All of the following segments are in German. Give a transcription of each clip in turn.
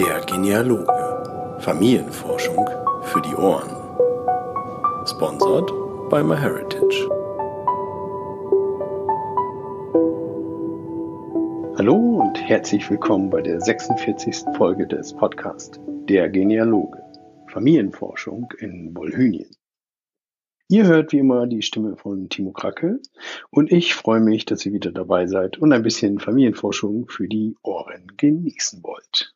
Der Genealoge. Familienforschung für die Ohren. Sponsored by MyHeritage. Hallo und herzlich willkommen bei der 46. Folge des Podcasts Der Genealoge. Familienforschung in Wolhynien. Ihr hört wie immer die Stimme von Timo Kracke und ich freue mich, dass ihr wieder dabei seid und ein bisschen Familienforschung für die Ohren genießen wollt.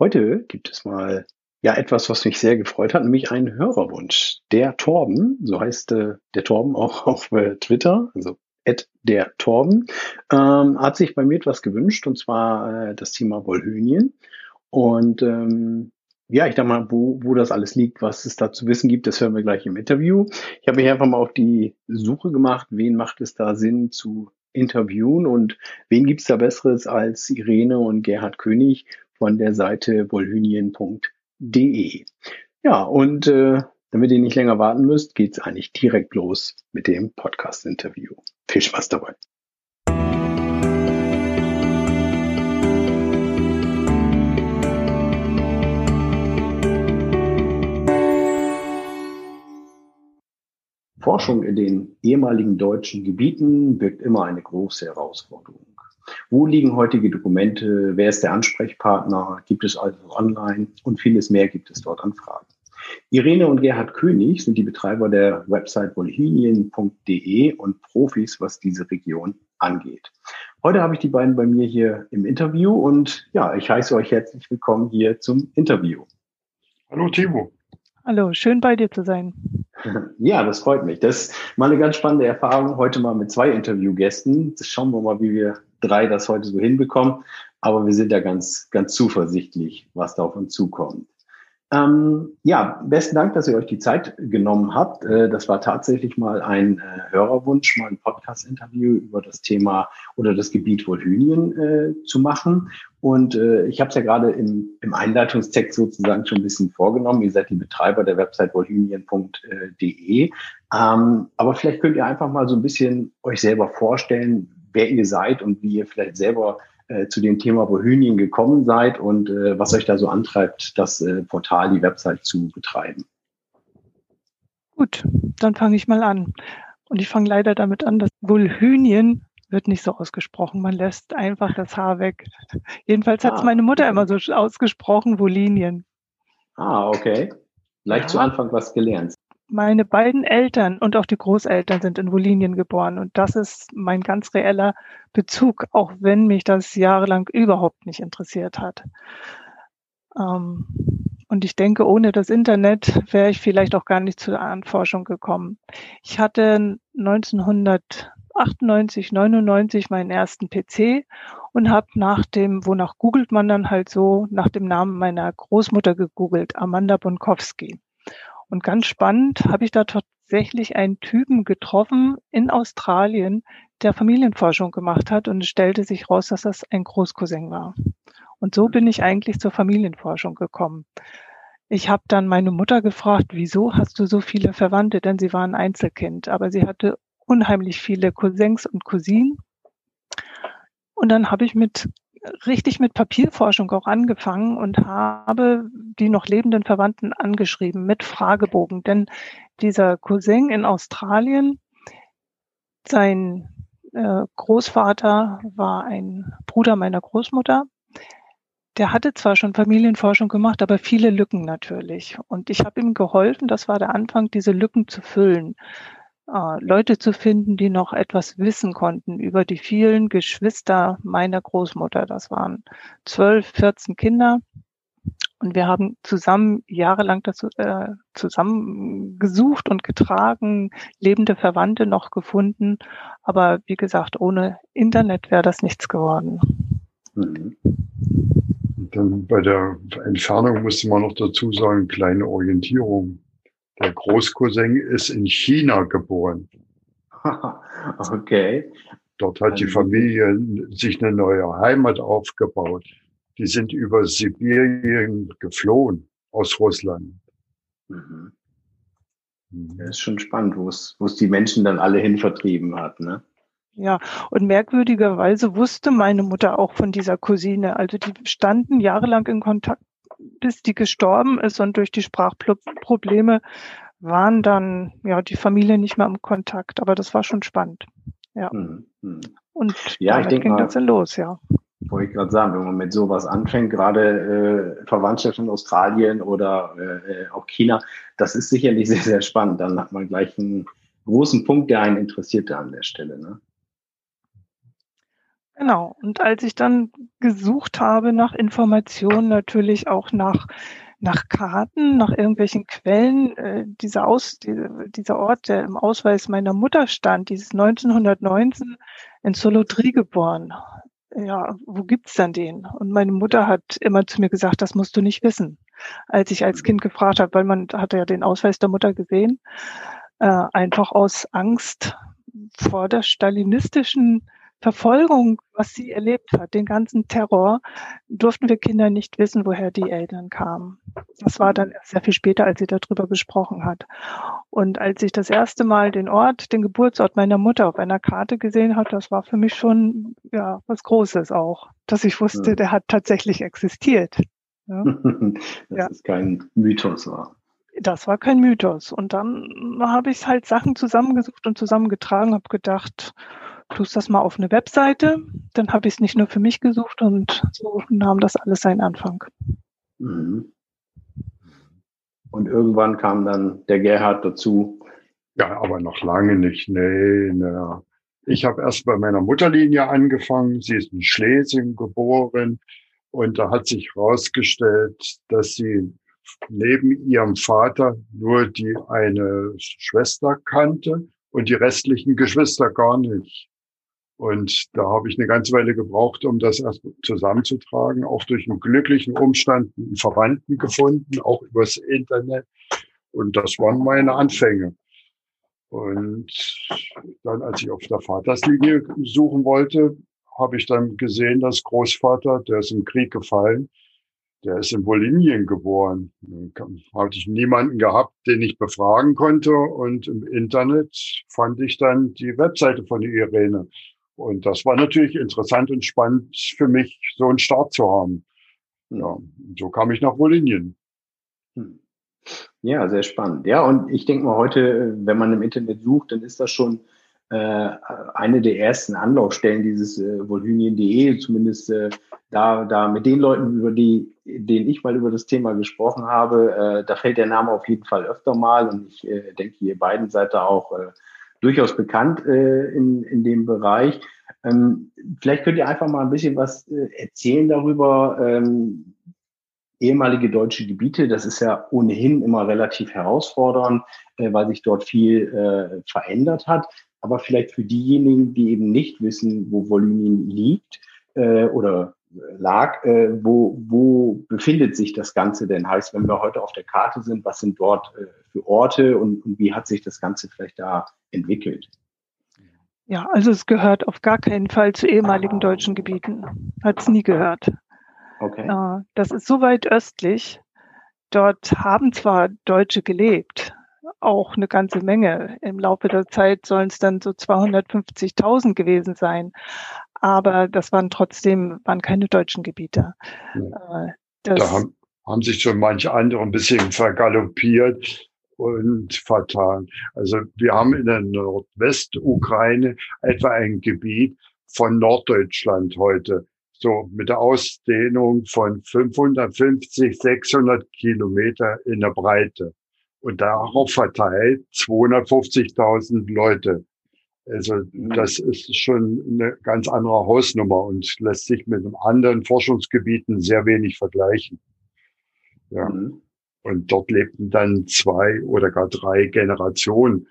Heute gibt es mal ja etwas, was mich sehr gefreut hat, nämlich einen Hörerwunsch. Der Torben, so heißt äh, der Torben auch auf äh, Twitter, also der Torben, ähm, hat sich bei mir etwas gewünscht und zwar äh, das Thema Wolhynien. Und ähm, ja, ich dachte mal, wo, wo das alles liegt, was es da zu wissen gibt, das hören wir gleich im Interview. Ich habe mich einfach mal auf die Suche gemacht, wen macht es da Sinn zu interviewen und wen gibt es da Besseres als Irene und Gerhard König von der Seite wolhynien.de. Ja, und äh, damit ihr nicht länger warten müsst, geht's eigentlich direkt los mit dem Podcast-Interview. Viel Spaß dabei. Forschung in den ehemaligen deutschen Gebieten birgt immer eine große Herausforderung. Wo liegen heutige Dokumente? Wer ist der Ansprechpartner? Gibt es also online? Und vieles mehr gibt es dort an Fragen. Irene und Gerhard König sind die Betreiber der Website volhinien.de und Profis, was diese Region angeht. Heute habe ich die beiden bei mir hier im Interview und ja, ich heiße euch herzlich willkommen hier zum Interview. Hallo Timo. Hallo, schön bei dir zu sein. Ja, das freut mich. Das ist mal eine ganz spannende Erfahrung. Heute mal mit zwei Interviewgästen. Das schauen wir mal, wie wir drei das heute so hinbekommen. Aber wir sind ja ganz, ganz zuversichtlich, was da auf uns zukommt. Ähm, ja, besten Dank, dass ihr euch die Zeit genommen habt. Äh, das war tatsächlich mal ein äh, Hörerwunsch, mal ein Podcast-Interview über das Thema oder das Gebiet Wolhynien äh, zu machen. Und äh, ich habe es ja gerade im, im Einleitungstext sozusagen schon ein bisschen vorgenommen. Ihr seid die Betreiber der Website wolhynien.de. Ähm, aber vielleicht könnt ihr einfach mal so ein bisschen euch selber vorstellen, wer ihr seid und wie ihr vielleicht selber äh, zu dem Thema Bohemian gekommen seid und äh, was euch da so antreibt, das äh, Portal, die Website zu betreiben. Gut, dann fange ich mal an. Und ich fange leider damit an, dass Wolhynien wird nicht so ausgesprochen. Man lässt einfach das Haar weg. Jedenfalls hat es ah, meine Mutter okay. immer so ausgesprochen, Wolinien. Ah, okay. Leicht ja. zu Anfang was gelernt. Meine beiden Eltern und auch die Großeltern sind in Wolinien geboren und das ist mein ganz reeller Bezug, auch wenn mich das jahrelang überhaupt nicht interessiert hat. Ähm, und ich denke, ohne das Internet wäre ich vielleicht auch gar nicht zur Anforschung gekommen. Ich hatte 1998, 99 meinen ersten PC und habe nach dem, wonach googelt man dann halt so, nach dem Namen meiner Großmutter gegoogelt, Amanda Bonkowski. Und ganz spannend habe ich da tatsächlich einen Typen getroffen in Australien, der Familienforschung gemacht hat und es stellte sich raus, dass das ein Großcousin war. Und so bin ich eigentlich zur Familienforschung gekommen. Ich habe dann meine Mutter gefragt, wieso hast du so viele Verwandte? Denn sie war ein Einzelkind, aber sie hatte unheimlich viele Cousins und Cousinen. Und dann habe ich mit richtig mit Papierforschung auch angefangen und habe die noch lebenden Verwandten angeschrieben mit Fragebogen. Denn dieser Cousin in Australien, sein äh, Großvater war ein Bruder meiner Großmutter. Der hatte zwar schon Familienforschung gemacht, aber viele Lücken natürlich. Und ich habe ihm geholfen, das war der Anfang, diese Lücken zu füllen Leute zu finden, die noch etwas wissen konnten über die vielen Geschwister meiner Großmutter. Das waren zwölf, vierzehn Kinder. Und wir haben zusammen jahrelang das äh, zusammen gesucht und getragen, lebende Verwandte noch gefunden. Aber wie gesagt, ohne Internet wäre das nichts geworden. Mhm. Dann bei der Entfernung musste man noch dazu sagen, kleine Orientierung. Der Großcousin ist in China geboren. okay. Dort hat die Familie sich eine neue Heimat aufgebaut. Die sind über Sibirien geflohen aus Russland. Mhm. mhm. Das ist schon spannend, wo es, wo es die Menschen dann alle hin vertrieben hat, ne? Ja, und merkwürdigerweise wusste meine Mutter auch von dieser Cousine. Also die standen jahrelang in Kontakt, bis die gestorben ist und durch die Sprachprobleme waren dann ja die Familie nicht mehr im Kontakt. Aber das war schon spannend. Ja. Hm, hm. Und ja, ich denke ging mal, das dann los, ja. Wollte ich gerade sagen, wenn man mit sowas anfängt, gerade äh, Verwandtschaft in Australien oder äh, auch China, das ist sicherlich sehr, sehr spannend. Dann hat man gleich einen großen Punkt, der einen interessiert an der Stelle. Ne? Genau. Und als ich dann gesucht habe nach Informationen, natürlich auch nach, nach Karten, nach irgendwelchen Quellen, äh, dieser, Aus, die, dieser Ort, der im Ausweis meiner Mutter stand, dieses 1919 in Solotri geboren. Ja, wo gibt's dann den? Und meine Mutter hat immer zu mir gesagt, das musst du nicht wissen. Als ich als Kind gefragt habe, weil man hatte ja den Ausweis der Mutter gesehen, äh, einfach aus Angst vor der stalinistischen Verfolgung, was sie erlebt hat, den ganzen Terror, durften wir Kinder nicht wissen, woher die Eltern kamen. Das war dann sehr viel später, als sie darüber gesprochen hat. Und als ich das erste Mal den Ort, den Geburtsort meiner Mutter auf einer Karte gesehen hat, das war für mich schon ja was Großes auch, dass ich wusste, der hat tatsächlich existiert. Ja. das ja. ist kein Mythos war. Das war kein Mythos. Und dann habe ich halt Sachen zusammengesucht und zusammengetragen, habe gedacht, tust das mal auf eine Webseite. Dann habe ich es nicht nur für mich gesucht und so nahm das alles seinen Anfang. Mhm. Und irgendwann kam dann der Gerhard dazu. Ja, aber noch lange nicht. Nee, nee. Ich habe erst bei meiner Mutterlinie angefangen. Sie ist in Schlesien geboren. Und da hat sich herausgestellt, dass sie neben ihrem Vater nur die eine Schwester kannte und die restlichen Geschwister gar nicht. Und da habe ich eine ganze Weile gebraucht, um das erst zusammenzutragen. Auch durch einen glücklichen Umstand einen Verwandten gefunden, auch übers Internet. Und das waren meine Anfänge. Und dann, als ich auf der Vaterslinie suchen wollte, habe ich dann gesehen, dass Großvater, der ist im Krieg gefallen, der ist in Bolivien geboren. Da hatte ich niemanden gehabt, den ich befragen konnte. Und im Internet fand ich dann die Webseite von Irene und das war natürlich interessant und spannend für mich, so einen Start zu haben. Ja, so kam ich nach Bolivien. Hm. Ja, sehr spannend. Ja, und ich denke mal heute, wenn man im Internet sucht, dann ist das schon äh, eine der ersten Anlaufstellen dieses äh, volhynien.de, zumindest äh, da, da mit den Leuten, über die, denen ich mal über das Thema gesprochen habe, äh, da fällt der Name auf jeden Fall öfter mal und ich äh, denke, ihr beiden seid da auch äh, durchaus bekannt äh, in, in dem Bereich. Ähm, vielleicht könnt ihr einfach mal ein bisschen was äh, erzählen darüber. Ähm, ehemalige deutsche Gebiete, das ist ja ohnehin immer relativ herausfordernd, äh, weil sich dort viel äh, verändert hat. Aber vielleicht für diejenigen, die eben nicht wissen, wo Volynien liegt äh, oder lag, äh, wo, wo befindet sich das Ganze denn? Heißt, wenn wir heute auf der Karte sind, was sind dort äh, für Orte und, und wie hat sich das Ganze vielleicht da entwickelt? Ja, also es gehört auf gar keinen Fall zu ehemaligen deutschen Gebieten. Hat es nie gehört. Okay. Äh, das ist so weit östlich. Dort haben zwar Deutsche gelebt, auch eine ganze Menge. Im Laufe der Zeit sollen es dann so 250.000 gewesen sein. Aber das waren trotzdem, waren keine deutschen Gebiete. Ja. Äh, da haben, haben sich schon manche andere ein bisschen vergaloppiert und vertan. Also wir haben in der Nordwestukraine etwa ein Gebiet von Norddeutschland heute, so mit der Ausdehnung von 550, 600 Kilometer in der Breite und darauf verteilt 250.000 Leute. Also das ist schon eine ganz andere Hausnummer und lässt sich mit anderen Forschungsgebieten sehr wenig vergleichen. Ja. Mhm. Und dort lebten dann zwei oder gar drei Generationen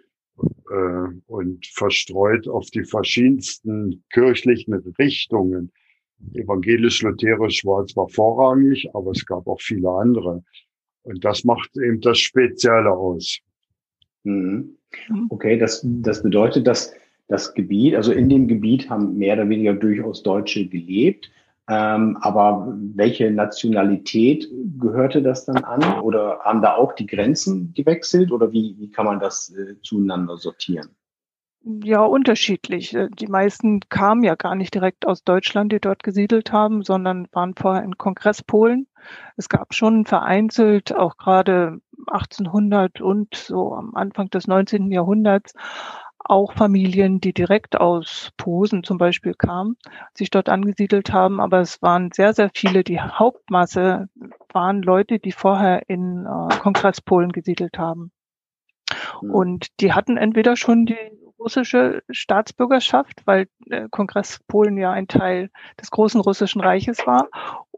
äh, und verstreut auf die verschiedensten kirchlichen Richtungen. Evangelisch-Lutherisch war zwar vorrangig, aber es gab auch viele andere. Und das macht eben das Spezielle aus. Mhm. Okay, das, das bedeutet, dass das Gebiet, also in dem Gebiet haben mehr oder weniger durchaus Deutsche gelebt. Ähm, aber welche Nationalität gehörte das dann an? Oder haben da auch die Grenzen gewechselt? Oder wie, wie kann man das äh, zueinander sortieren? Ja, unterschiedlich. Äh, die meisten kamen ja gar nicht direkt aus Deutschland, die dort gesiedelt haben, sondern waren vorher in Kongresspolen. Es gab schon vereinzelt, auch gerade 1800 und so am Anfang des 19. Jahrhunderts, auch Familien, die direkt aus Posen zum Beispiel kamen, sich dort angesiedelt haben. Aber es waren sehr, sehr viele. Die Hauptmasse waren Leute, die vorher in äh, Kongresspolen gesiedelt haben. Hm. Und die hatten entweder schon die russische Staatsbürgerschaft, weil äh, Kongress Polen ja ein Teil des großen russischen Reiches war,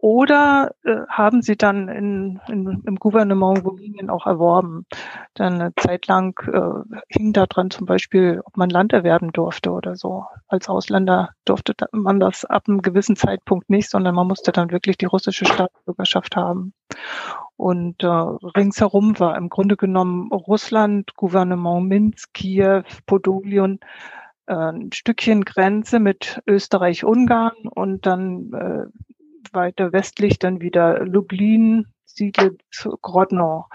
oder äh, haben sie dann in, in, im Gouvernement Wolinien auch erworben. Dann eine Zeit lang äh, hing da dran zum Beispiel, ob man Land erwerben durfte oder so. Als Ausländer durfte man das ab einem gewissen Zeitpunkt nicht, sondern man musste dann wirklich die russische Staatsbürgerschaft haben. Und äh, ringsherum war im Grunde genommen Russland, Gouvernement Minsk, Kiew, Podolien, äh, ein Stückchen Grenze mit Österreich-Ungarn und dann äh, weiter westlich dann wieder Lublin, Siedlitz, Grodno,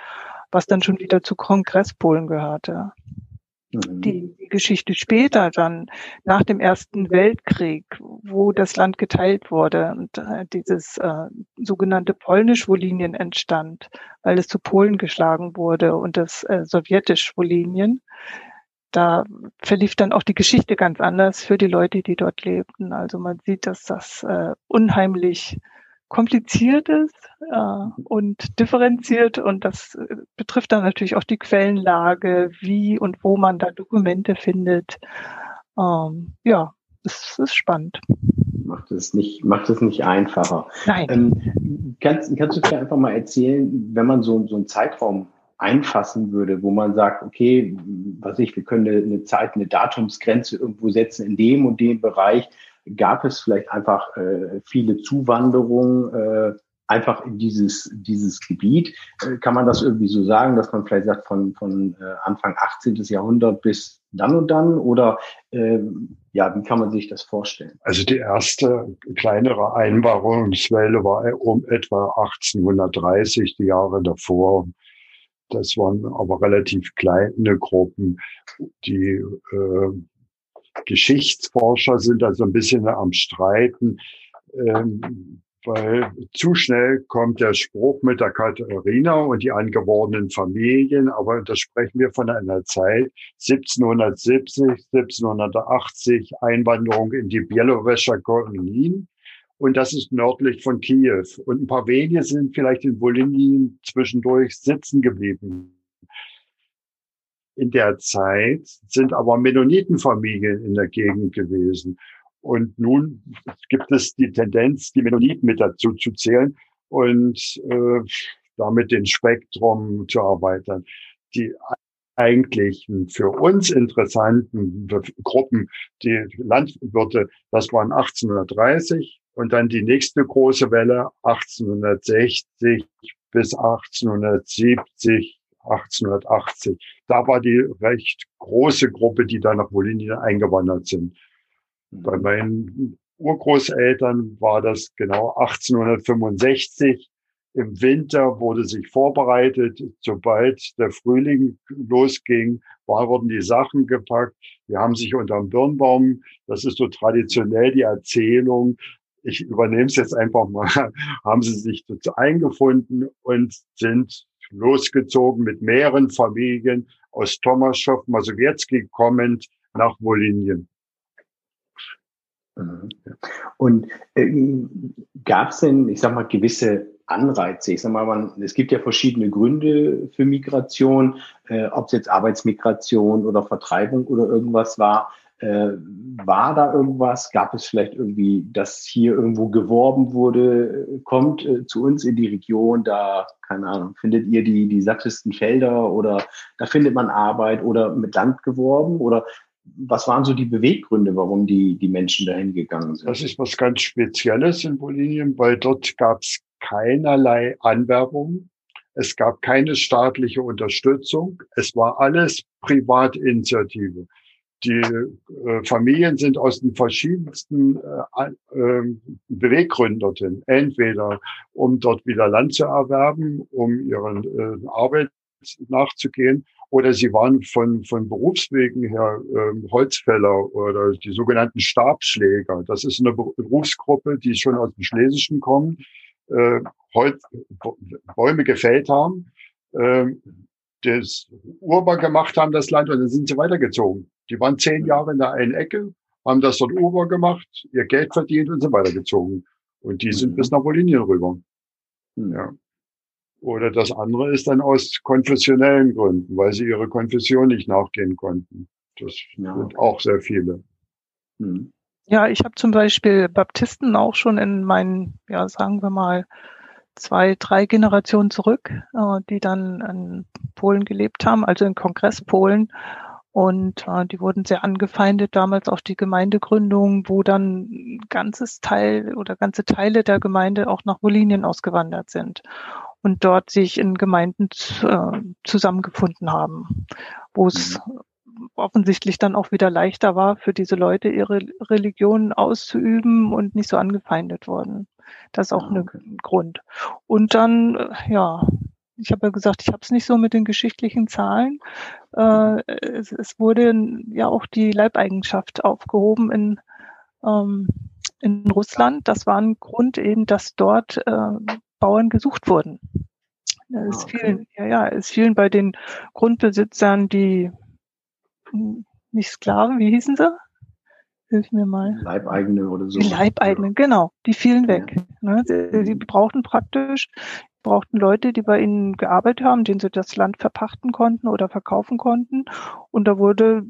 was dann schon wieder zu Kongresspolen gehörte. Mhm. Die, die Geschichte später dann, nach dem Ersten Weltkrieg, wo das Land geteilt wurde und äh, dieses äh, sogenannte Polnisch-Wolinien entstand, weil es zu Polen geschlagen wurde und das äh, Sowjetisch-Wolinien. Da verlief dann auch die Geschichte ganz anders für die Leute, die dort lebten. Also man sieht, dass das äh, unheimlich kompliziert ist äh, und differenziert und das äh, betrifft dann natürlich auch die Quellenlage, wie und wo man da Dokumente findet. Ähm, ja, es ist spannend. Macht es nicht, macht es nicht einfacher. Nein. Ähm, kannst, kannst du vielleicht einfach mal erzählen, wenn man so, so einen Zeitraum einfassen würde, wo man sagt, okay, was ich, wir können eine, Zeit, eine Datumsgrenze irgendwo setzen in dem und dem Bereich, gab es vielleicht einfach äh, viele Zuwanderungen äh, einfach in dieses, dieses Gebiet. Äh, kann man das irgendwie so sagen, dass man vielleicht sagt, von, von äh, Anfang 18. Jahrhundert bis dann und dann? Oder äh, ja, wie kann man sich das vorstellen? Also die erste kleinere Einwanderungswelle war um etwa 1830, die Jahre davor. Das waren aber relativ kleine Gruppen, die äh, Geschichtsforscher sind also ein bisschen am Streiten, ähm, weil zu schnell kommt der Spruch mit der Katharina und die angeborenen Familien, aber da sprechen wir von einer Zeit 1770, 1780 Einwanderung in die Bielorusser Kolonien. Und das ist nördlich von Kiew. Und ein paar wenige sind vielleicht in Wolinien zwischendurch sitzen geblieben in der Zeit sind aber Mennonitenfamilien in der Gegend gewesen. Und nun gibt es die Tendenz, die Mennoniten mit dazu zu zählen und äh, damit den Spektrum zu erweitern. Die eigentlichen für uns interessanten Gruppen, die Landwirte, das waren 1830 und dann die nächste große Welle 1860 bis 1870 1880. Da war die recht große Gruppe, die da nach Bolivien eingewandert sind. Mhm. Bei meinen Urgroßeltern war das genau 1865. Im Winter wurde sich vorbereitet. Sobald der Frühling losging, war, wurden die Sachen gepackt. Die haben sich unterm Birnbaum, das ist so traditionell die Erzählung, ich übernehme es jetzt einfach mal, haben sie sich dazu eingefunden und sind losgezogen mit mehreren Familien aus Tomaschow, Masowiecki kommend nach Wolinien. Mhm. Und äh, gab es denn, ich sag mal, gewisse Anreize? Ich sag mal, man, es gibt ja verschiedene Gründe für Migration, äh, ob es jetzt Arbeitsmigration oder Vertreibung oder irgendwas war. Äh, war da irgendwas? Gab es vielleicht irgendwie, dass hier irgendwo geworben wurde, kommt äh, zu uns in die Region, da, keine Ahnung, findet ihr die, die sattesten Felder oder da findet man Arbeit oder mit Land geworben oder was waren so die Beweggründe, warum die, die Menschen dahin gegangen sind? Das ist was ganz Spezielles in Bolivien, weil dort gab es keinerlei Anwerbung. Es gab keine staatliche Unterstützung. Es war alles Privatinitiative die äh, Familien sind aus den verschiedensten äh, äh, Beweggründen dorthin. Entweder um dort wieder Land zu erwerben, um ihren äh, Arbeit nachzugehen. Oder sie waren von, von Berufswegen her ähm, Holzfäller oder die sogenannten Stabschläger. Das ist eine Berufsgruppe, die schon aus dem Schlesischen kommen, äh, Holz, Bäume gefällt haben, äh, das urbar gemacht haben, das Land, und dann sind sie weitergezogen. Die waren zehn. Jahre in der einen Ecke, haben das dort urbar gemacht, ihr Geld verdient und sind weitergezogen. Und die sind mhm. bis nach Bolivien rüber. Mhm. Ja. Oder das andere ist dann aus konfessionellen Gründen, weil sie ihre Konfession nicht nachgehen konnten. Das ja. sind auch sehr viele. Mhm. Ja, ich habe zum Beispiel Baptisten auch schon in meinen, ja, sagen wir mal, zwei, drei Generationen zurück, äh, die dann in Polen gelebt haben, also in Kongresspolen. Und äh, die wurden sehr angefeindet, damals auch die Gemeindegründung, wo dann ein ganzes Teil oder ganze Teile der Gemeinde auch nach Wolinien ausgewandert sind und dort sich in Gemeinden äh, zusammengefunden haben, wo es mhm. offensichtlich dann auch wieder leichter war für diese Leute, ihre Religion auszuüben und nicht so angefeindet worden. Das ist auch ah, okay. ein Grund. Und dann, äh, ja, ich habe ja gesagt, ich habe es nicht so mit den geschichtlichen Zahlen. Äh, es, es, wurde ja auch die Leibeigenschaft aufgehoben in, ähm, in Russland. Das war ein Grund eben, dass dort äh, Bauern gesucht wurden. Es ah, okay. vielen, ja, ja, es fielen bei den Grundbesitzern die hm, nicht Sklaven, wie hießen sie? Hilf mir mal. Leibeigene oder so. Die Leibeigenen, ja. genau. Die fielen weg. Ja. Ne? Sie, sie, mhm. brauchten praktisch, brauchten Leute, die bei ihnen gearbeitet haben, denen sie das Land verpachten konnten oder verkaufen konnten. Und da wurde,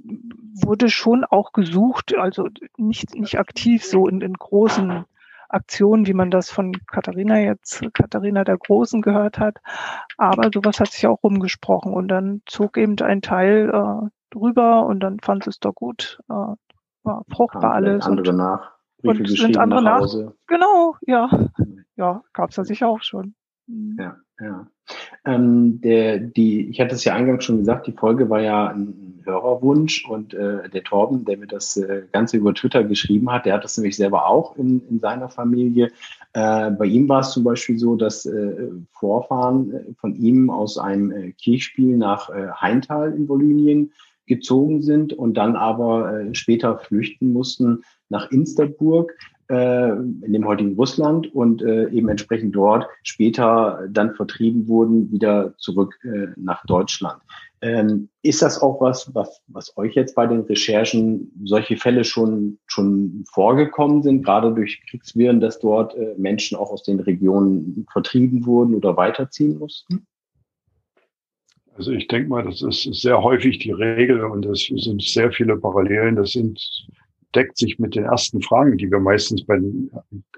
wurde schon auch gesucht, also nicht, nicht aktiv so in, in großen Aktionen, wie man das von Katharina jetzt, Katharina der Großen gehört hat. Aber sowas hat sich auch rumgesprochen und dann zog eben ein Teil äh, drüber und dann fand es doch gut, äh, war fruchtbar alles. Andere und, nach. Briefe und sind andere nach. Hause. Genau, ja. Ja, gab es ja sicher auch schon. Mhm. Ja, ja. Ähm, der, die, ich hatte es ja eingangs schon gesagt, die Folge war ja ein Hörerwunsch und äh, der Torben, der mir das äh, Ganze über Twitter geschrieben hat, der hat das nämlich selber auch in, in seiner Familie. Äh, bei ihm war es zum Beispiel so, dass äh, Vorfahren äh, von ihm aus einem äh, Kirchspiel nach äh, Heintal in Bolivien gezogen sind und dann aber äh, später flüchten mussten nach Insterburg äh, in dem heutigen Russland und äh, eben entsprechend dort später dann vertrieben wurden, wieder zurück äh, nach Deutschland. Ähm, ist das auch was, was, was euch jetzt bei den Recherchen solche Fälle schon, schon vorgekommen sind, gerade durch Kriegswirren, dass dort Menschen auch aus den Regionen vertrieben wurden oder weiterziehen mussten? Also ich denke mal, das ist sehr häufig die Regel und es sind sehr viele Parallelen. Das sind deckt sich mit den ersten Fragen, die wir meistens bei den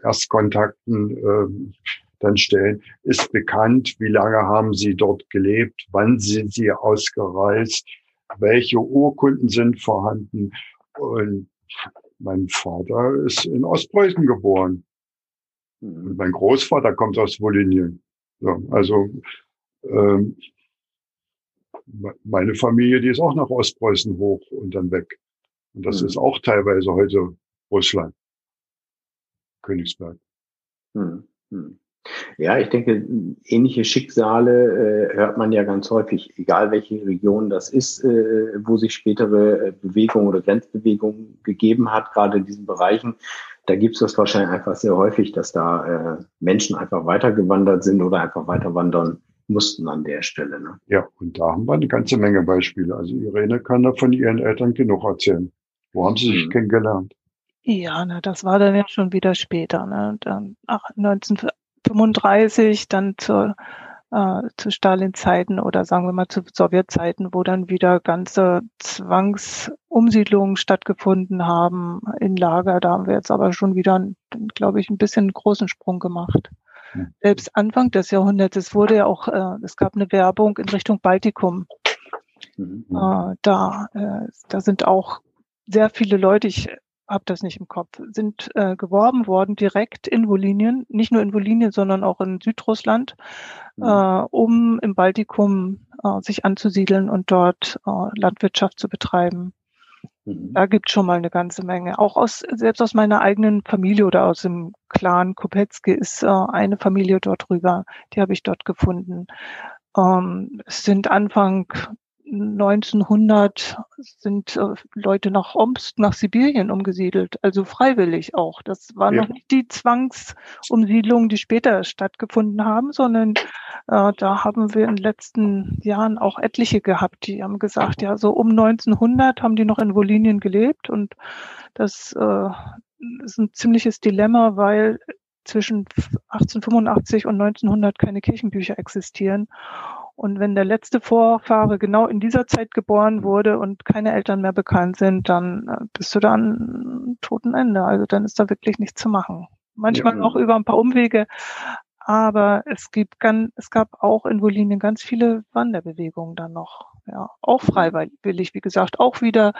Erstkontakten äh, dann stellen. Ist bekannt, wie lange haben Sie dort gelebt? Wann sind Sie ausgereist? Welche Urkunden sind vorhanden? Und mein Vater ist in Ostpreußen geboren. Und mein Großvater kommt aus Wolinien. So, also ähm, meine Familie, die ist auch nach Ostpreußen hoch und dann weg. Und das hm. ist auch teilweise heute Russland. Königsberg. Hm. Hm. Ja, ich denke, ähnliche Schicksale äh, hört man ja ganz häufig, egal welche Region das ist, äh, wo sich spätere äh, Bewegungen oder Grenzbewegungen gegeben hat, gerade in diesen Bereichen. Da gibt es das wahrscheinlich einfach sehr häufig, dass da äh, Menschen einfach weitergewandert sind oder einfach weiter wandern mussten an der Stelle. Ne? Ja, und da haben wir eine ganze Menge Beispiele. Also Irene kann da von ihren Eltern genug erzählen. Wo haben Sie sich mhm. kennengelernt? Ja, ne, das war dann ja schon wieder später. Ne? Dann, ach, 1935 dann zur, äh, zu Stalin-Zeiten oder sagen wir mal zu Sowjetzeiten, wo dann wieder ganze Zwangsumsiedlungen stattgefunden haben in Lager. Da haben wir jetzt aber schon wieder, glaube ich, ein bisschen einen großen Sprung gemacht. Mhm. Selbst Anfang des Jahrhunderts, es wurde ja auch, äh, es gab eine Werbung in Richtung Baltikum. Mhm. Äh, da, äh, da sind auch sehr viele Leute, ich habe das nicht im Kopf, sind äh, geworben worden direkt in Wolinien, nicht nur in Wolinien, sondern auch in Südrussland, mhm. äh, um im Baltikum äh, sich anzusiedeln und dort äh, Landwirtschaft zu betreiben. Mhm. Da gibt schon mal eine ganze Menge. Auch aus, selbst aus meiner eigenen Familie oder aus dem Clan Kopetzky ist äh, eine Familie dort rüber, die habe ich dort gefunden. Ähm, es sind Anfang 1900 sind äh, Leute nach Omsk, nach Sibirien umgesiedelt, also freiwillig auch. Das war ja. noch nicht die Zwangsumsiedlungen, die später stattgefunden haben, sondern äh, da haben wir in den letzten Jahren auch etliche gehabt, die haben gesagt, ja, so um 1900 haben die noch in Wolinien gelebt und das äh, ist ein ziemliches Dilemma, weil zwischen 1885 und 1900 keine Kirchenbücher existieren. Und wenn der letzte Vorfahre genau in dieser Zeit geboren wurde und keine Eltern mehr bekannt sind, dann äh, bist du da an toten Ende. Also dann ist da wirklich nichts zu machen. Manchmal ja. auch über ein paar Umwege. Aber es gibt ganz, es gab auch in Wolinien ganz viele Wanderbewegungen dann noch. Ja, auch mhm. freiwillig, wie gesagt, auch wieder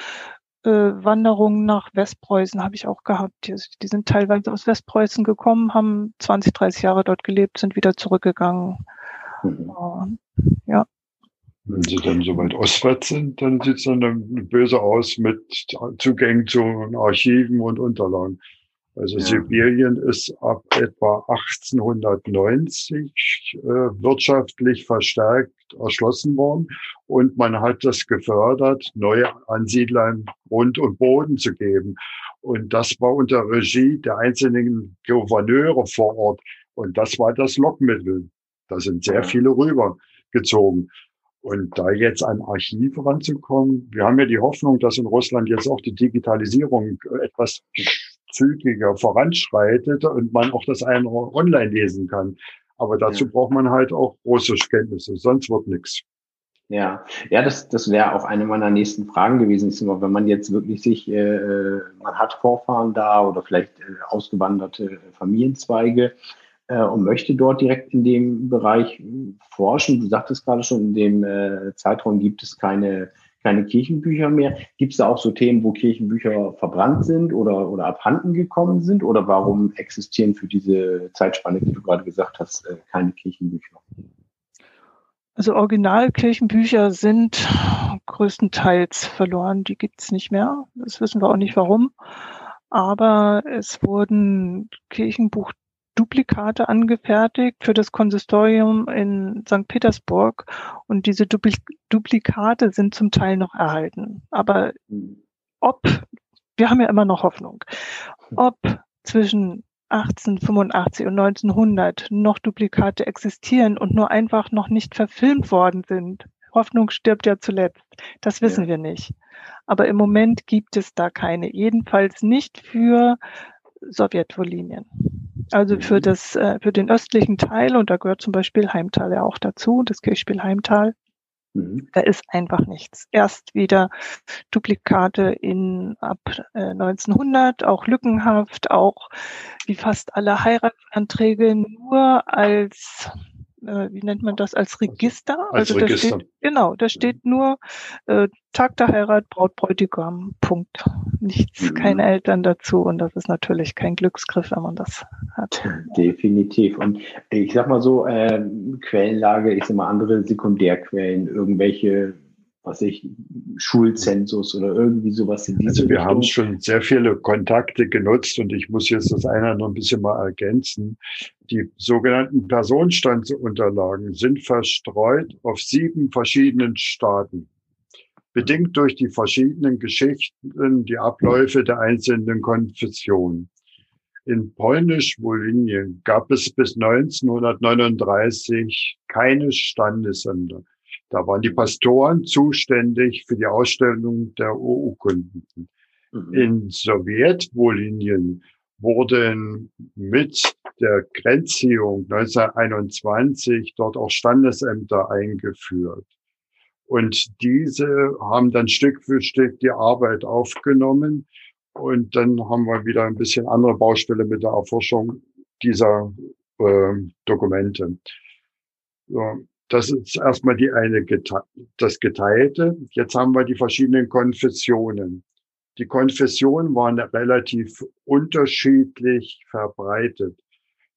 äh, Wanderungen nach Westpreußen habe ich auch gehabt. Die, die, sind teilweise aus Westpreußen gekommen, haben 20, 30 Jahre dort gelebt, sind wieder zurückgegangen. Mhm. ja. Wenn sie dann so weit ostwärts sind, dann sieht es dann böse aus mit Zugängen zu Archiven und Unterlagen. Also ja. Sibirien ist ab etwa 1890 äh, wirtschaftlich verstärkt erschlossen worden und man hat das gefördert, neue Ansiedlern Grund und Boden zu geben. Und das war unter Regie der einzelnen Gouverneure vor Ort. Und das war das Lockmittel. Da sind sehr viele rübergezogen. Und da jetzt an Archiv ranzukommen, wir haben ja die Hoffnung, dass in Russland jetzt auch die Digitalisierung etwas zügiger voranschreitet und man auch das eine online lesen kann. Aber dazu ja. braucht man halt auch Russischkenntnisse, sonst wird nichts. Ja, ja, das, das wäre auch eine meiner nächsten Fragen gewesen. Ist immer, wenn man jetzt wirklich sich, äh, man hat Vorfahren da oder vielleicht äh, ausgewanderte Familienzweige äh, und möchte dort direkt in dem Bereich forschen. Du sagtest gerade schon, in dem äh, Zeitraum gibt es keine keine Kirchenbücher mehr. Gibt es da auch so Themen, wo Kirchenbücher verbrannt sind oder, oder abhanden gekommen sind? Oder warum existieren für diese Zeitspanne, die du gerade gesagt hast, äh, keine Kirchenbücher? Also Originalkirchenbücher sind größtenteils verloren. Die gibt es nicht mehr. Das wissen wir auch nicht warum. Aber es wurden Kirchenbuch Duplikate angefertigt für das Konsistorium in St. Petersburg und diese Dupli Duplikate sind zum Teil noch erhalten. Aber ob, wir haben ja immer noch Hoffnung, ob zwischen 1885 und 1900 noch Duplikate existieren und nur einfach noch nicht verfilmt worden sind. Hoffnung stirbt ja zuletzt. Das wissen ja. wir nicht. Aber im Moment gibt es da keine. Jedenfalls nicht für Sowjetvolinien. Also für mhm. das, äh, für den östlichen Teil, und da gehört zum Beispiel Heimtal ja auch dazu, das Kirchspiel Heimtal. Mhm. Da ist einfach nichts. Erst wieder Duplikate in ab äh, 1900, auch lückenhaft, auch wie fast alle Heiratsanträge nur als äh, wie nennt man das, als Register. Als also Register. Steht, genau, da steht nur äh, Tag der Heirat, Braut, Bräutigam, Punkt. Nichts, mhm. keine Eltern dazu und das ist natürlich kein Glücksgriff, wenn man das hat. Definitiv. Und ich sag mal so, äh, Quellenlage, ich sag mal andere Sekundärquellen, irgendwelche was ich, Schulzensus oder irgendwie sowas in diese Also wir Richtung. haben schon sehr viele Kontakte genutzt und ich muss jetzt das eine noch ein bisschen mal ergänzen. Die sogenannten Personenstandsunterlagen sind verstreut auf sieben verschiedenen Staaten. Bedingt durch die verschiedenen Geschichten, die Abläufe der einzelnen Konfessionen. In Polnisch-Wolinien gab es bis 1939 keine Standesämter. Da waren die Pastoren zuständig für die Ausstellung der Urkunden. Mhm. In Sowjetwolinien wurden mit der Grenzziehung 1921 dort auch Standesämter eingeführt. Und diese haben dann Stück für Stück die Arbeit aufgenommen. Und dann haben wir wieder ein bisschen andere Baustelle mit der Erforschung dieser äh, Dokumente. So. Das ist erstmal die eine, das Geteilte. Jetzt haben wir die verschiedenen Konfessionen. Die Konfessionen waren relativ unterschiedlich verbreitet.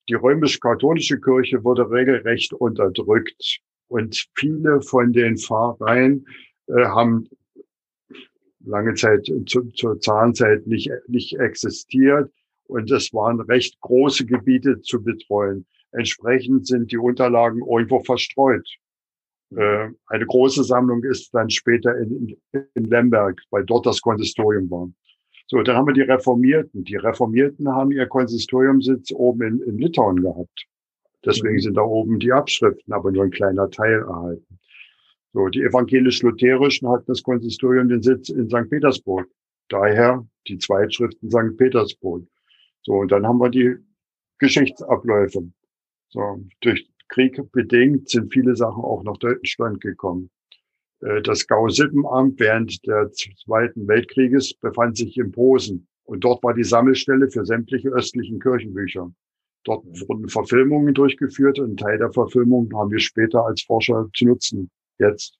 Die römisch-katholische Kirche wurde regelrecht unterdrückt und viele von den Pfarreien äh, haben lange Zeit zu, zur Zahnzeit nicht, nicht existiert und es waren recht große Gebiete zu betreuen. Entsprechend sind die Unterlagen irgendwo verstreut. Äh, eine große Sammlung ist dann später in, in Lemberg, weil dort das Konsistorium war. So, dann haben wir die Reformierten. Die Reformierten haben ihr Konsistoriumsitz oben in, in Litauen gehabt. Deswegen mhm. sind da oben die Abschriften, aber nur ein kleiner Teil erhalten. So, die evangelisch-lutherischen hatten das Konsistorium den Sitz in St. Petersburg. Daher die Zweitschriften St. Petersburg. So, und dann haben wir die Geschichtsabläufe. So, durch Krieg bedingt sind viele Sachen auch nach Deutschland gekommen. Äh, das Gau-Sippenamt während des Zweiten Weltkrieges befand sich in Posen. Und dort war die Sammelstelle für sämtliche östlichen Kirchenbücher. Dort wurden Verfilmungen durchgeführt und ein Teil der Verfilmungen haben wir später als Forscher zu nutzen jetzt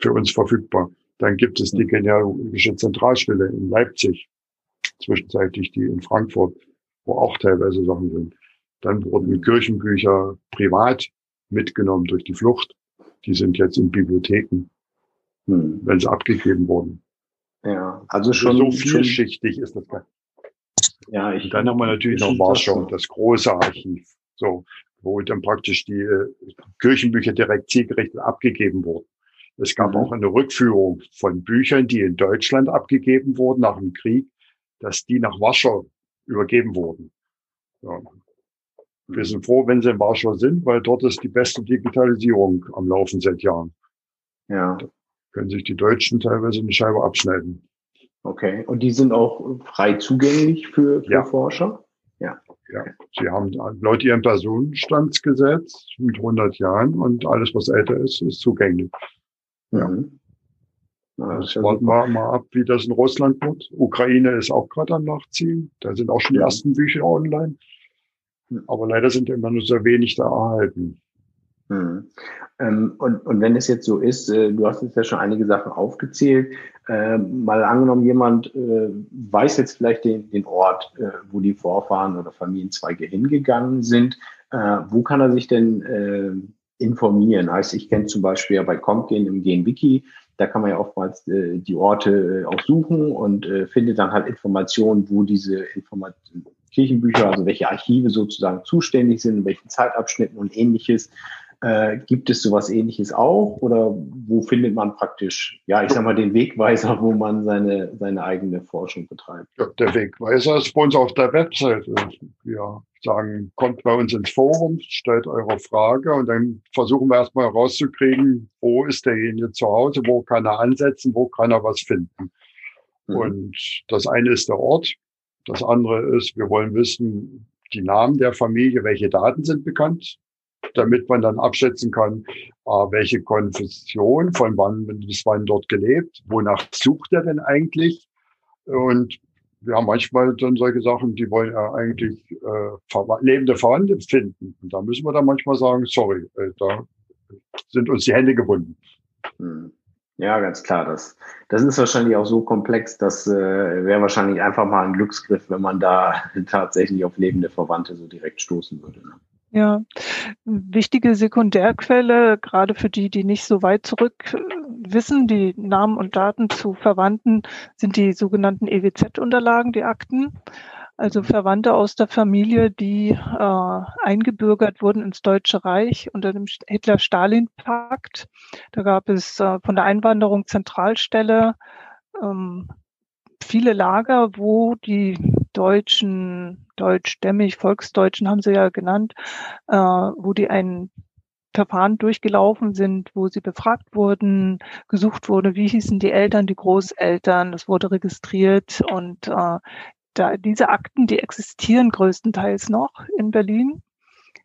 für uns verfügbar. Dann gibt es die genealogische Zentralstelle in Leipzig, zwischenzeitlich die in Frankfurt, wo auch teilweise Sachen sind. Dann wurden Kirchenbücher privat mitgenommen durch die Flucht. Die sind jetzt in Bibliotheken, hm. wenn sie abgegeben wurden. Ja, also schon so vielschichtig schon, ist das. Ja, ich. Und dann haben wir natürlich noch Warschau, das, das große Archiv. So, wo dann praktisch die äh, Kirchenbücher direkt zielgerichtet abgegeben wurden. Es gab mhm. auch eine Rückführung von Büchern, die in Deutschland abgegeben wurden nach dem Krieg, dass die nach Warschau übergeben wurden. Ja. Wir sind froh, wenn sie in Warschau sind, weil dort ist die beste Digitalisierung am Laufen seit Jahren. Ja. Da können sich die Deutschen teilweise eine Scheibe abschneiden. Okay. Und die sind auch frei zugänglich für, für ja. Forscher? Ja. Ja, sie haben laut ihrem Personenstandsgesetz mit 100 Jahren und alles, was älter ist, ist zugänglich. Ja. Mhm. Ja, das warten wir mal ab, wie das in Russland wird. Ukraine ist auch gerade am Nachziehen. Da sind auch schon die ersten Bücher online. Aber leider sind immer nur sehr wenig da erhalten. Mhm. Ähm, und, und wenn es jetzt so ist, äh, du hast jetzt ja schon einige Sachen aufgezählt, äh, mal angenommen, jemand äh, weiß jetzt vielleicht den, den Ort, äh, wo die Vorfahren oder Familienzweige hingegangen sind. Äh, wo kann er sich denn äh, informieren? Heißt, ich kenne zum Beispiel ja bei Comgen im GenWiki, da kann man ja oftmals die Orte auch suchen und findet dann halt Informationen, wo diese Informat Kirchenbücher, also welche Archive sozusagen zuständig sind, in welchen Zeitabschnitten und ähnliches. Äh, gibt es sowas ähnliches auch oder wo findet man praktisch, ja, ich sag mal, den Wegweiser, wo man seine, seine eigene Forschung betreibt? Ja, der Wegweiser ist bei uns auf der Webseite. Wir sagen, kommt bei uns ins Forum, stellt eure Frage und dann versuchen wir erstmal herauszukriegen, wo ist derjenige zu Hause, wo kann er ansetzen, wo kann er was finden. Mhm. Und das eine ist der Ort, das andere ist, wir wollen wissen, die Namen der Familie, welche Daten sind bekannt, damit man dann abschätzen kann, äh, welche Konfession, von wann bis wann dort gelebt, wonach sucht er denn eigentlich? Und wir haben manchmal dann solche Sachen, die wollen ja eigentlich äh, lebende Verwandte finden. Und da müssen wir dann manchmal sagen, sorry, äh, da sind uns die Hände gebunden. Hm. Ja, ganz klar. Das, das ist wahrscheinlich auch so komplex, das äh, wäre wahrscheinlich einfach mal ein Glücksgriff, wenn man da tatsächlich auf lebende Verwandte so direkt stoßen würde. Ne? Ja, wichtige Sekundärquelle, gerade für die, die nicht so weit zurück äh, wissen, die Namen und Daten zu Verwandten, sind die sogenannten EWZ-Unterlagen, die Akten. Also Verwandte aus der Familie, die äh, eingebürgert wurden ins Deutsche Reich unter dem Hitler-Stalin-Pakt. Da gab es äh, von der Einwanderung Zentralstelle ähm, viele Lager, wo die Deutschen, deutschstämmig, Volksdeutschen haben sie ja genannt, äh, wo die ein Verfahren durchgelaufen sind, wo sie befragt wurden, gesucht wurde, wie hießen die Eltern, die Großeltern, das wurde registriert und äh, da, diese Akten, die existieren größtenteils noch in Berlin,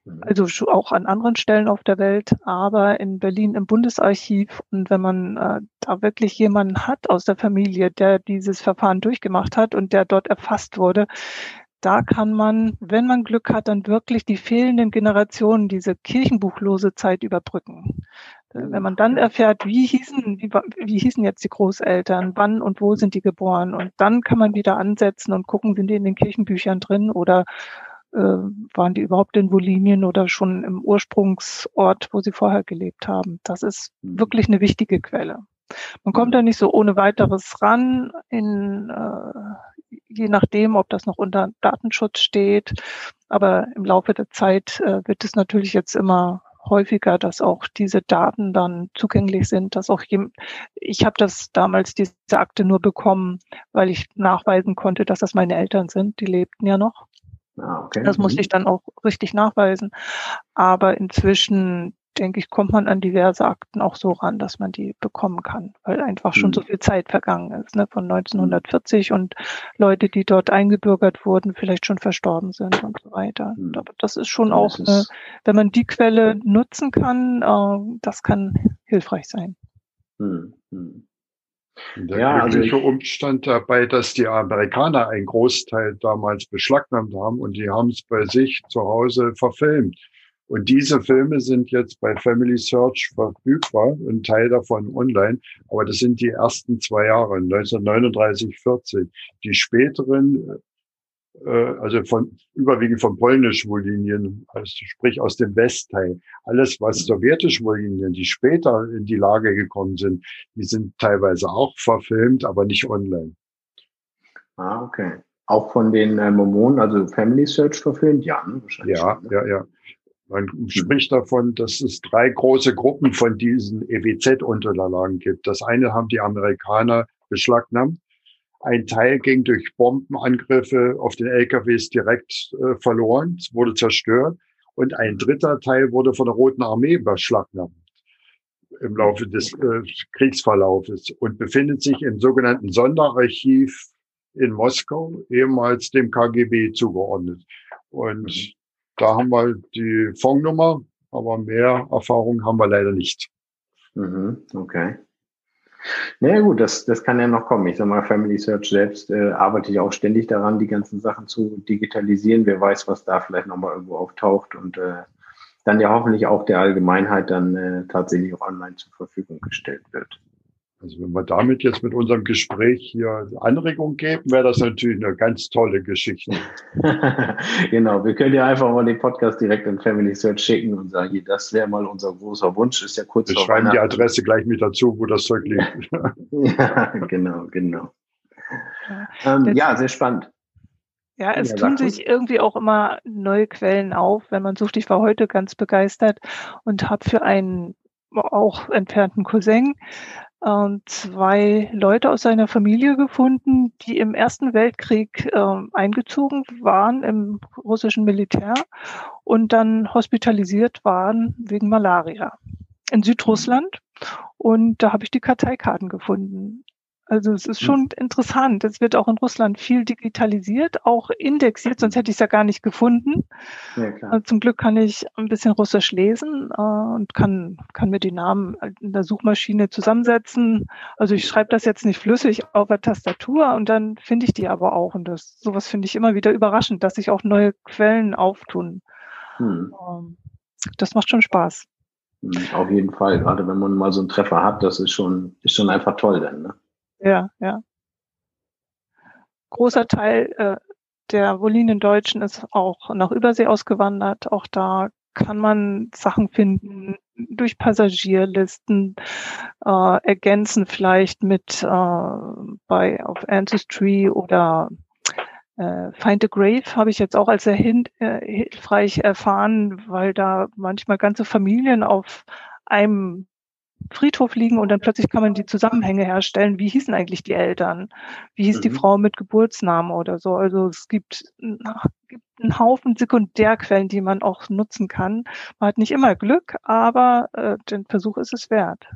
mhm. also auch an anderen Stellen auf der Welt, aber in Berlin im Bundesarchiv. Und wenn man äh, da wirklich jemanden hat aus der Familie, der dieses Verfahren durchgemacht hat und der dort erfasst wurde, da kann man, wenn man Glück hat, dann wirklich die fehlenden Generationen, diese kirchenbuchlose Zeit überbrücken. Wenn man dann erfährt, wie hießen, wie, wie hießen jetzt die Großeltern, wann und wo sind die geboren, und dann kann man wieder ansetzen und gucken, sind die in den Kirchenbüchern drin oder äh, waren die überhaupt in Wolinien oder schon im Ursprungsort, wo sie vorher gelebt haben. Das ist wirklich eine wichtige Quelle. Man kommt da nicht so ohne weiteres ran, in, äh, je nachdem, ob das noch unter Datenschutz steht. Aber im Laufe der Zeit äh, wird es natürlich jetzt immer häufiger, dass auch diese Daten dann zugänglich sind, dass auch jemand, ich habe das damals, diese Akte nur bekommen, weil ich nachweisen konnte, dass das meine Eltern sind, die lebten ja noch. Ah, okay. Das musste mhm. ich dann auch richtig nachweisen. Aber inzwischen denke ich, kommt man an diverse Akten auch so ran, dass man die bekommen kann, weil einfach schon mhm. so viel Zeit vergangen ist, ne, von 1940 und Leute, die dort eingebürgert wurden, vielleicht schon verstorben sind und so weiter. Mhm. Aber das ist schon auch, ist eine, wenn man die Quelle nutzen kann, äh, das kann hilfreich sein. Mhm. mhm. Der ja, glückliche also Umstand dabei, dass die Amerikaner einen Großteil damals beschlagnahmt haben und die haben es bei sich zu Hause verfilmt. Und diese Filme sind jetzt bei Family Search verfügbar, ein Teil davon online. Aber das sind die ersten zwei Jahre, 1939, 40. Die späteren, äh, also von, überwiegend von polnisch-Wolinien, also sprich aus dem Westteil. Alles, was sowjetisch-Wolinien, die später in die Lage gekommen sind, die sind teilweise auch verfilmt, aber nicht online. Ah, okay. Auch von den äh, Mormonen, also Family Search verfilmt? Ja, ne? wahrscheinlich. Ja, schon, ne? ja, ja. Man spricht davon, dass es drei große Gruppen von diesen EWZ-Unterlagen gibt. Das eine haben die Amerikaner beschlagnahmt. Ein Teil ging durch Bombenangriffe auf den LKWs direkt äh, verloren, wurde zerstört. Und ein dritter Teil wurde von der Roten Armee beschlagnahmt im Laufe des äh, Kriegsverlaufes und befindet sich im sogenannten Sonderarchiv in Moskau, ehemals dem KGB zugeordnet. Und da haben wir die Fondsnummer, aber mehr Erfahrung haben wir leider nicht. Mhm, okay. Na ja, gut, das, das kann ja noch kommen. Ich sag mal, Family Search selbst äh, arbeite ich auch ständig daran, die ganzen Sachen zu digitalisieren. Wer weiß, was da vielleicht nochmal irgendwo auftaucht und äh, dann ja hoffentlich auch der Allgemeinheit dann äh, tatsächlich auch online zur Verfügung gestellt wird. Also wenn wir damit jetzt mit unserem Gespräch hier Anregung geben, wäre das natürlich eine ganz tolle Geschichte. genau, wir können ja einfach mal den Podcast direkt in Family Search schicken und sagen, hier, das wäre mal unser großer Wunsch, ist ja kurz Wir schreiben die Adresse gleich mit dazu, wo das Zeug liegt. ja, genau, genau. Ähm, ja, sehr spannend. Ja, es ja, tun sich irgendwie auch immer neue Quellen auf, wenn man sucht. Ich war heute ganz begeistert und habe für einen auch entfernten Cousin zwei Leute aus seiner Familie gefunden, die im Ersten Weltkrieg äh, eingezogen waren im russischen Militär und dann hospitalisiert waren wegen Malaria in Südrussland. Und da habe ich die Karteikarten gefunden. Also es ist schon interessant. Es wird auch in Russland viel digitalisiert, auch indexiert, sonst hätte ich es ja gar nicht gefunden. Ja, also zum Glück kann ich ein bisschen Russisch lesen äh, und kann, kann mir die Namen in der Suchmaschine zusammensetzen. Also ich schreibe das jetzt nicht flüssig auf der Tastatur und dann finde ich die aber auch. Und das sowas finde ich immer wieder überraschend, dass sich auch neue Quellen auftun. Hm. Ähm, das macht schon Spaß. Hm, auf jeden Fall, gerade wenn man mal so einen Treffer hat, das ist schon, ist schon einfach toll dann. Ne? Ja, ja. Großer Teil äh, der Wolinien-Deutschen ist auch nach Übersee ausgewandert. Auch da kann man Sachen finden durch Passagierlisten, äh, ergänzen vielleicht mit äh, bei auf Ancestry oder äh, Find a Grave habe ich jetzt auch als sehr hin, äh, hilfreich erfahren, weil da manchmal ganze Familien auf einem Friedhof liegen und dann plötzlich kann man die Zusammenhänge herstellen. Wie hießen eigentlich die Eltern? Wie hieß mhm. die Frau mit Geburtsnamen oder so? Also es gibt, gibt einen Haufen Sekundärquellen, die man auch nutzen kann. Man hat nicht immer Glück, aber äh, den Versuch ist es wert.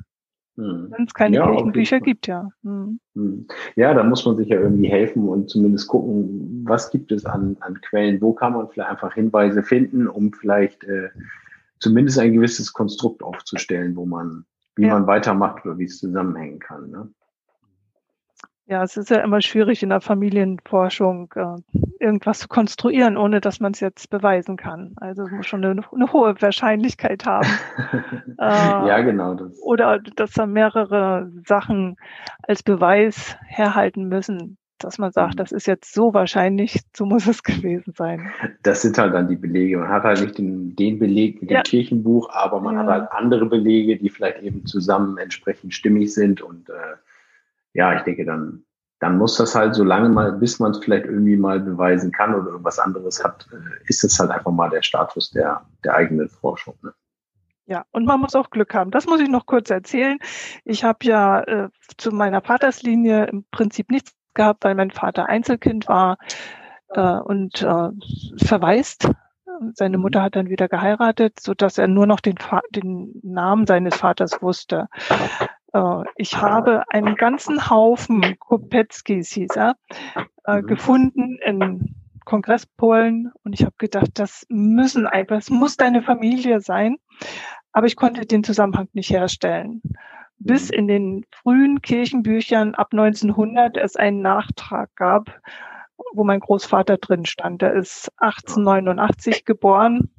Mhm. Wenn es keine ja, Kirchenbücher gibt, ja. Mhm. mhm. Ja, da muss man sich ja irgendwie helfen und zumindest gucken, was gibt es an, an Quellen, wo kann man vielleicht einfach Hinweise finden, um vielleicht äh, zumindest ein gewisses Konstrukt aufzustellen, wo man wie ja. man weitermacht oder wie es zusammenhängen kann. Ne? Ja, es ist ja immer schwierig in der Familienforschung äh, irgendwas zu konstruieren, ohne dass man es jetzt beweisen kann. Also es muss schon eine, eine hohe Wahrscheinlichkeit haben. äh, ja, genau. Das. Oder dass da mehrere Sachen als Beweis herhalten müssen, dass man sagt, mhm. das ist jetzt so wahrscheinlich, so muss es gewesen sein. Das sind halt dann die Belege. Man hat halt nicht den, den Beleg mit dem ja. Kirchenbuch, aber man ja. hat halt andere Belege, die vielleicht eben zusammen entsprechend stimmig sind. Und äh, ja, ich denke, dann, dann muss das halt so lange mal, bis man es vielleicht irgendwie mal beweisen kann oder irgendwas anderes hat, äh, ist es halt einfach mal der Status der, der eigenen Forschung. Ne? Ja, und man muss auch Glück haben. Das muss ich noch kurz erzählen. Ich habe ja äh, zu meiner Vaterslinie im Prinzip nichts gehabt, weil mein Vater Einzelkind war äh, und äh, verwaist. Seine Mutter hat dann wieder geheiratet, so dass er nur noch den, den Namen seines Vaters wusste. Äh, ich habe einen ganzen Haufen Kopeckis, hieß er, äh, mhm. gefunden in Kongresspolen und ich habe gedacht, das müssen einfach, es muss deine Familie sein. Aber ich konnte den Zusammenhang nicht herstellen. Bis mhm. in den frühen Kirchenbüchern ab 1900 es einen Nachtrag gab, wo mein Großvater drin stand. Er ist 1889 geboren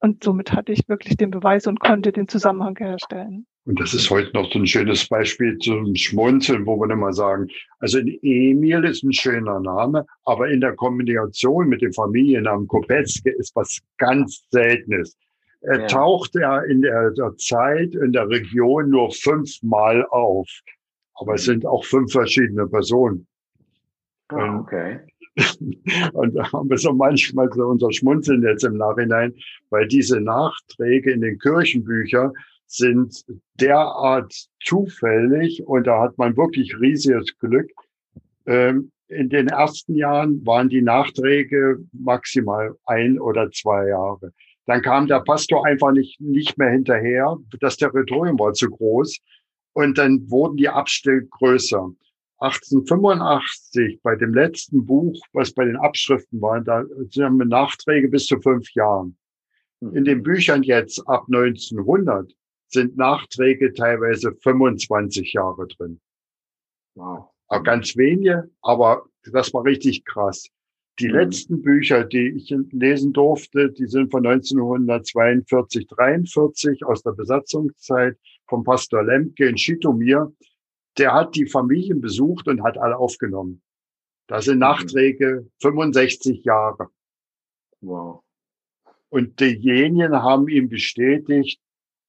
und somit hatte ich wirklich den Beweis und konnte den Zusammenhang herstellen. Und das ist heute noch so ein schönes Beispiel zum Schmunzeln, wo wir immer sagen, also Emil ist ein schöner Name, aber in der Kombination mit dem Familiennamen Kopetzke ist was ganz Seltenes. Er ja. taucht ja in der, der, Zeit in der Region nur fünfmal auf. Aber es sind auch fünf verschiedene Personen. Ah, okay. Und da haben wir so manchmal so unser Schmunzeln jetzt im Nachhinein, weil diese Nachträge in den Kirchenbüchern sind derart zufällig und da hat man wirklich riesiges Glück. Ähm, in den ersten Jahren waren die Nachträge maximal ein oder zwei Jahre. Dann kam der Pastor einfach nicht, nicht mehr hinterher. Das Territorium war zu groß. Und dann wurden die Abstände größer. 1885, bei dem letzten Buch, was bei den Abschriften war, da sind wir Nachträge bis zu fünf Jahren. In den Büchern jetzt ab 1900 sind Nachträge teilweise 25 Jahre drin. Wow. Aber ganz wenige, aber das war richtig krass. Die mhm. letzten Bücher, die ich lesen durfte, die sind von 1942, 43 aus der Besatzungszeit vom Pastor Lemke in Schitomir. Der hat die Familien besucht und hat alle aufgenommen. Das sind mhm. Nachträge 65 Jahre. Wow. Und diejenigen haben ihm bestätigt,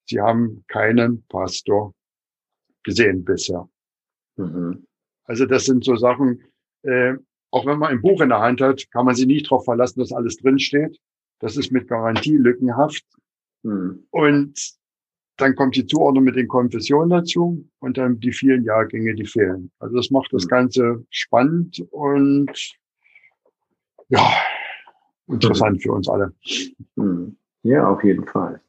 Sie haben keinen Pastor gesehen bisher. Mhm. Also das sind so Sachen, äh, auch wenn man ein Buch in der Hand hat, kann man sich nicht darauf verlassen, dass alles drinsteht. Das ist mit Garantie lückenhaft. Mhm. Und dann kommt die Zuordnung mit den Konfessionen dazu und dann die vielen Jahrgänge, die fehlen. Also das macht das mhm. Ganze spannend und ja, interessant für uns alle. Mhm. Ja, auf jeden Fall.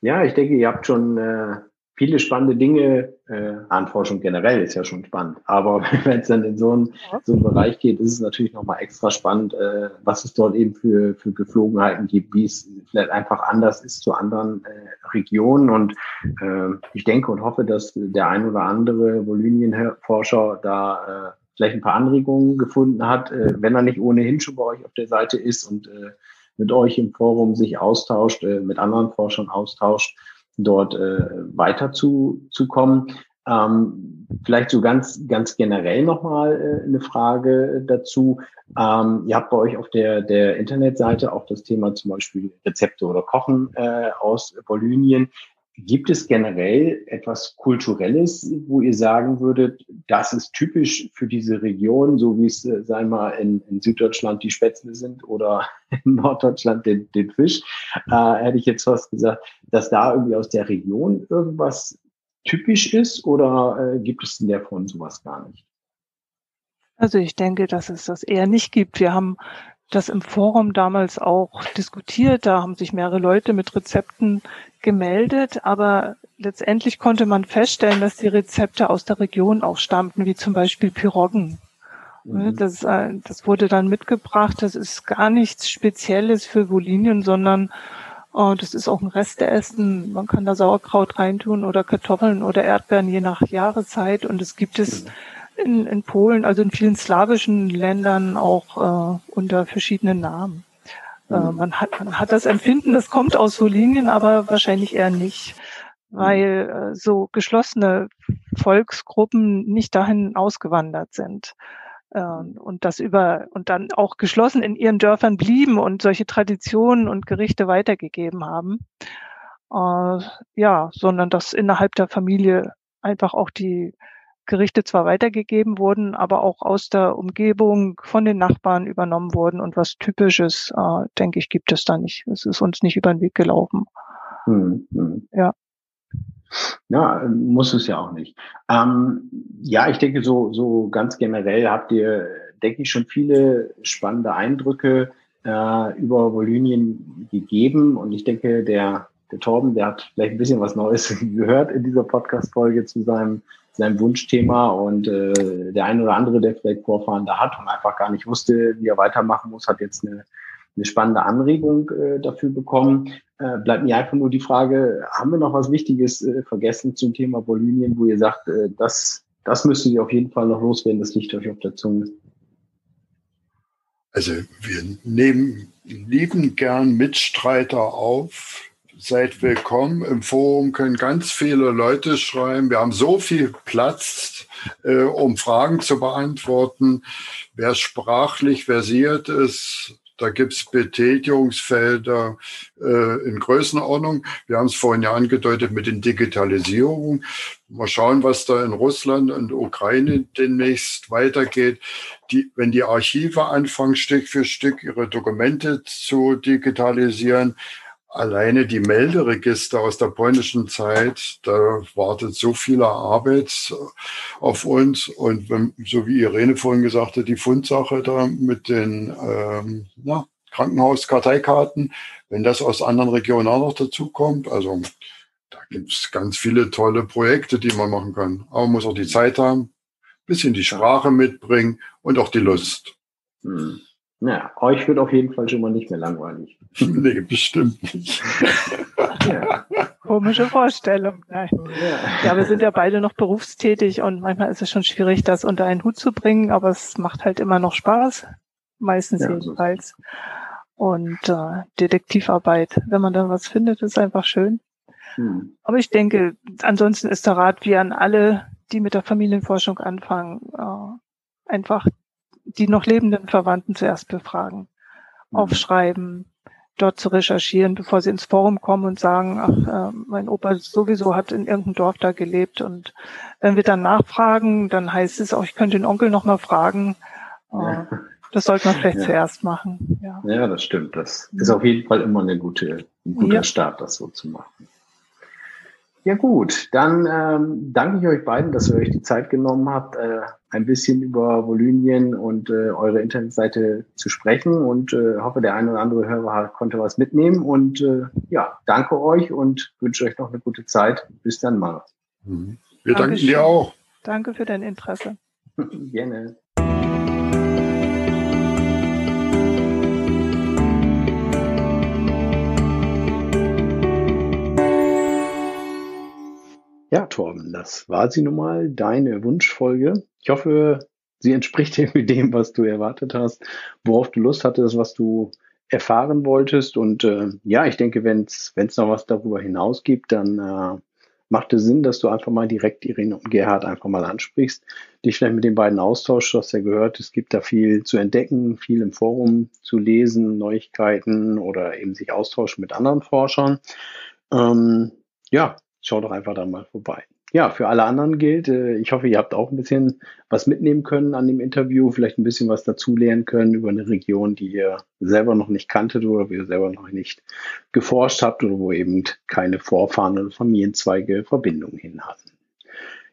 Ja, ich denke, ihr habt schon äh, viele spannende Dinge. Äh, Ahnenforschung generell ist ja schon spannend. Aber wenn es dann in so einen, so einen Bereich geht, ist es natürlich nochmal extra spannend, äh, was es dort eben für, für Geflogenheiten gibt, wie es vielleicht einfach anders ist zu anderen äh, Regionen. Und äh, ich denke und hoffe, dass der ein oder andere Voluminienforscher da äh, vielleicht ein paar Anregungen gefunden hat, äh, wenn er nicht ohnehin schon bei euch auf der Seite ist und äh, mit euch im Forum sich austauscht, äh, mit anderen Forschern austauscht, dort äh, weiter zu, zu kommen. Ähm, vielleicht so ganz, ganz generell nochmal äh, eine Frage dazu. Ähm, ihr habt bei euch auf der, der Internetseite auch das Thema zum Beispiel Rezepte oder Kochen äh, aus Bolynien. Gibt es generell etwas Kulturelles, wo ihr sagen würdet, das ist typisch für diese Region, so wie es, äh, sagen wir mal, in, in Süddeutschland die Spätzle sind oder in Norddeutschland den, den Fisch? Äh, hätte ich jetzt fast gesagt, dass da irgendwie aus der Region irgendwas typisch ist oder äh, gibt es in der Form sowas gar nicht? Also ich denke, dass es das eher nicht gibt. Wir haben das im Forum damals auch diskutiert. Da haben sich mehrere Leute mit Rezepten gemeldet, aber letztendlich konnte man feststellen, dass die Rezepte aus der Region auch stammten, wie zum Beispiel Piroggen. Mhm. Das, äh, das wurde dann mitgebracht. Das ist gar nichts Spezielles für Volinien, sondern uh, das ist auch ein Resteessen. Man kann da Sauerkraut reintun oder Kartoffeln oder Erdbeeren, je nach Jahreszeit. Und es gibt es mhm in, in Polen, also in vielen slawischen Ländern auch äh, unter verschiedenen Namen. Äh, mhm. man, hat, man hat das Empfinden, das kommt aus Solinien, aber wahrscheinlich eher nicht, mhm. weil äh, so geschlossene Volksgruppen nicht dahin ausgewandert sind. Äh, und das über und dann auch geschlossen in ihren Dörfern blieben und solche Traditionen und Gerichte weitergegeben haben. Äh, ja, sondern dass innerhalb der Familie einfach auch die Gerichte zwar weitergegeben wurden, aber auch aus der Umgebung von den Nachbarn übernommen wurden. Und was Typisches, äh, denke ich, gibt es da nicht. Es ist uns nicht über den Weg gelaufen. Hm, hm. Ja. Ja, muss es ja auch nicht. Ähm, ja, ich denke, so, so ganz generell habt ihr, denke ich, schon viele spannende Eindrücke äh, über Volynien gegeben. Und ich denke, der, der Torben, der hat vielleicht ein bisschen was Neues gehört in dieser Podcast-Folge zu seinem, seinem Wunschthema. Und äh, der eine oder andere, der vielleicht Vorfahren da hat und einfach gar nicht wusste, wie er weitermachen muss, hat jetzt eine eine spannende Anregung äh, dafür bekommen. Äh, bleibt mir einfach nur die Frage, haben wir noch was Wichtiges äh, vergessen zum Thema Bolivien, wo ihr sagt, äh, das, das müsst ihr auf jeden Fall noch loswerden, das liegt euch auf der Zunge? Also wir nehmen lieben gern Mitstreiter auf. Seid willkommen. Im Forum können ganz viele Leute schreiben. Wir haben so viel Platz, äh, um Fragen zu beantworten. Wer sprachlich versiert ist, da gibt's Betätigungsfelder äh, in Größenordnung. Wir haben es vorhin ja angedeutet mit den Digitalisierungen. Mal schauen, was da in Russland und Ukraine demnächst weitergeht. Die, wenn die Archive anfangen, Stück für Stück ihre Dokumente zu digitalisieren, alleine die Melderegister aus der polnischen Zeit, da wartet so viel Arbeit auf uns. Und wenn, so wie Irene vorhin gesagt hat, die Fundsache da mit den ähm, ja, Krankenhauskarteikarten, wenn das aus anderen Regionen auch noch dazukommt, also da gibt es ganz viele tolle Projekte, die man machen kann. Aber man muss auch die Zeit haben, bisschen die Sprache mitbringen und auch die Lust. Hm. Ja, euch wird auf jeden Fall schon mal nicht mehr langweilig. nee, bestimmt nicht. ja. Komische Vorstellung. Nein. Ja. wir sind ja beide noch berufstätig und manchmal ist es schon schwierig, das unter einen Hut zu bringen, aber es macht halt immer noch Spaß. Meistens ja, jedenfalls. Und äh, Detektivarbeit, wenn man dann was findet, ist einfach schön. Hm. Aber ich denke, ansonsten ist der Rat wie an alle, die mit der Familienforschung anfangen, äh, einfach die noch lebenden Verwandten zuerst befragen, mhm. aufschreiben, dort zu recherchieren, bevor sie ins Forum kommen und sagen, ach, äh, mein Opa sowieso hat in irgendeinem Dorf da gelebt. Und wenn wir dann nachfragen, dann heißt es auch, ich könnte den Onkel noch mal fragen. Ja. Das sollte man vielleicht ja. zuerst machen. Ja. ja, das stimmt. Das ist auf jeden Fall immer eine gute, ein guter ja. Start, das so zu machen. Ja gut, dann ähm, danke ich euch beiden, dass ihr euch die Zeit genommen habt, äh, ein bisschen über Volynien und äh, eure Internetseite zu sprechen und äh, hoffe, der eine oder andere Hörer konnte was mitnehmen und äh, ja, danke euch und wünsche euch noch eine gute Zeit. Bis dann mal. Mhm. Wir danken dir auch. Danke für dein Interesse. Gerne. Ja, Torben, das war sie nun mal, deine Wunschfolge. Ich hoffe, sie entspricht irgendwie dem, was du erwartet hast, worauf du Lust hattest, was du erfahren wolltest. Und äh, ja, ich denke, wenn es noch was darüber hinaus gibt, dann äh, macht es Sinn, dass du einfach mal direkt Irene und Gerhard einfach mal ansprichst, dich vielleicht mit den beiden austauschst. Du hast ja gehört, es gibt da viel zu entdecken, viel im Forum zu lesen, Neuigkeiten oder eben sich austauschen mit anderen Forschern. Ähm, ja, schau doch einfach da mal vorbei. Ja, für alle anderen gilt, äh, ich hoffe, ihr habt auch ein bisschen was mitnehmen können an dem Interview, vielleicht ein bisschen was dazulernen können über eine Region, die ihr selber noch nicht kanntet oder wo ihr selber noch nicht geforscht habt oder wo eben keine Vorfahren oder Familienzweige Verbindungen hin hatten.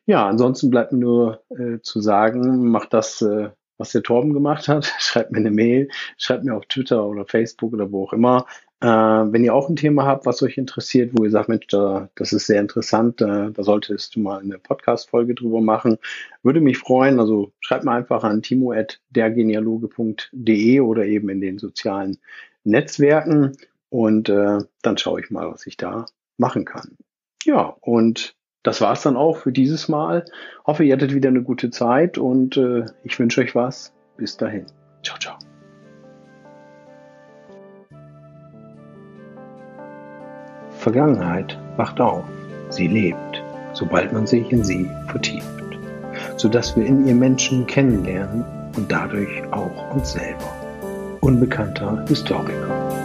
Ja, ansonsten bleibt mir nur äh, zu sagen, macht das, äh, was der Torben gemacht hat. Schreibt mir eine Mail, schreibt mir auf Twitter oder Facebook oder wo auch immer. Äh, wenn ihr auch ein Thema habt, was euch interessiert, wo ihr sagt, Mensch, da, das ist sehr interessant, äh, da solltest du mal eine Podcast-Folge drüber machen, würde mich freuen. Also schreibt mal einfach an timo.dergenealoge.de oder eben in den sozialen Netzwerken und äh, dann schaue ich mal, was ich da machen kann. Ja, und das war's dann auch für dieses Mal. Hoffe, ihr hattet wieder eine gute Zeit und äh, ich wünsche euch was. Bis dahin. Ciao, ciao. Vergangenheit wacht auf, sie lebt, sobald man sich in sie vertieft, sodass wir in ihr Menschen kennenlernen und dadurch auch uns selber. Unbekannter Historiker.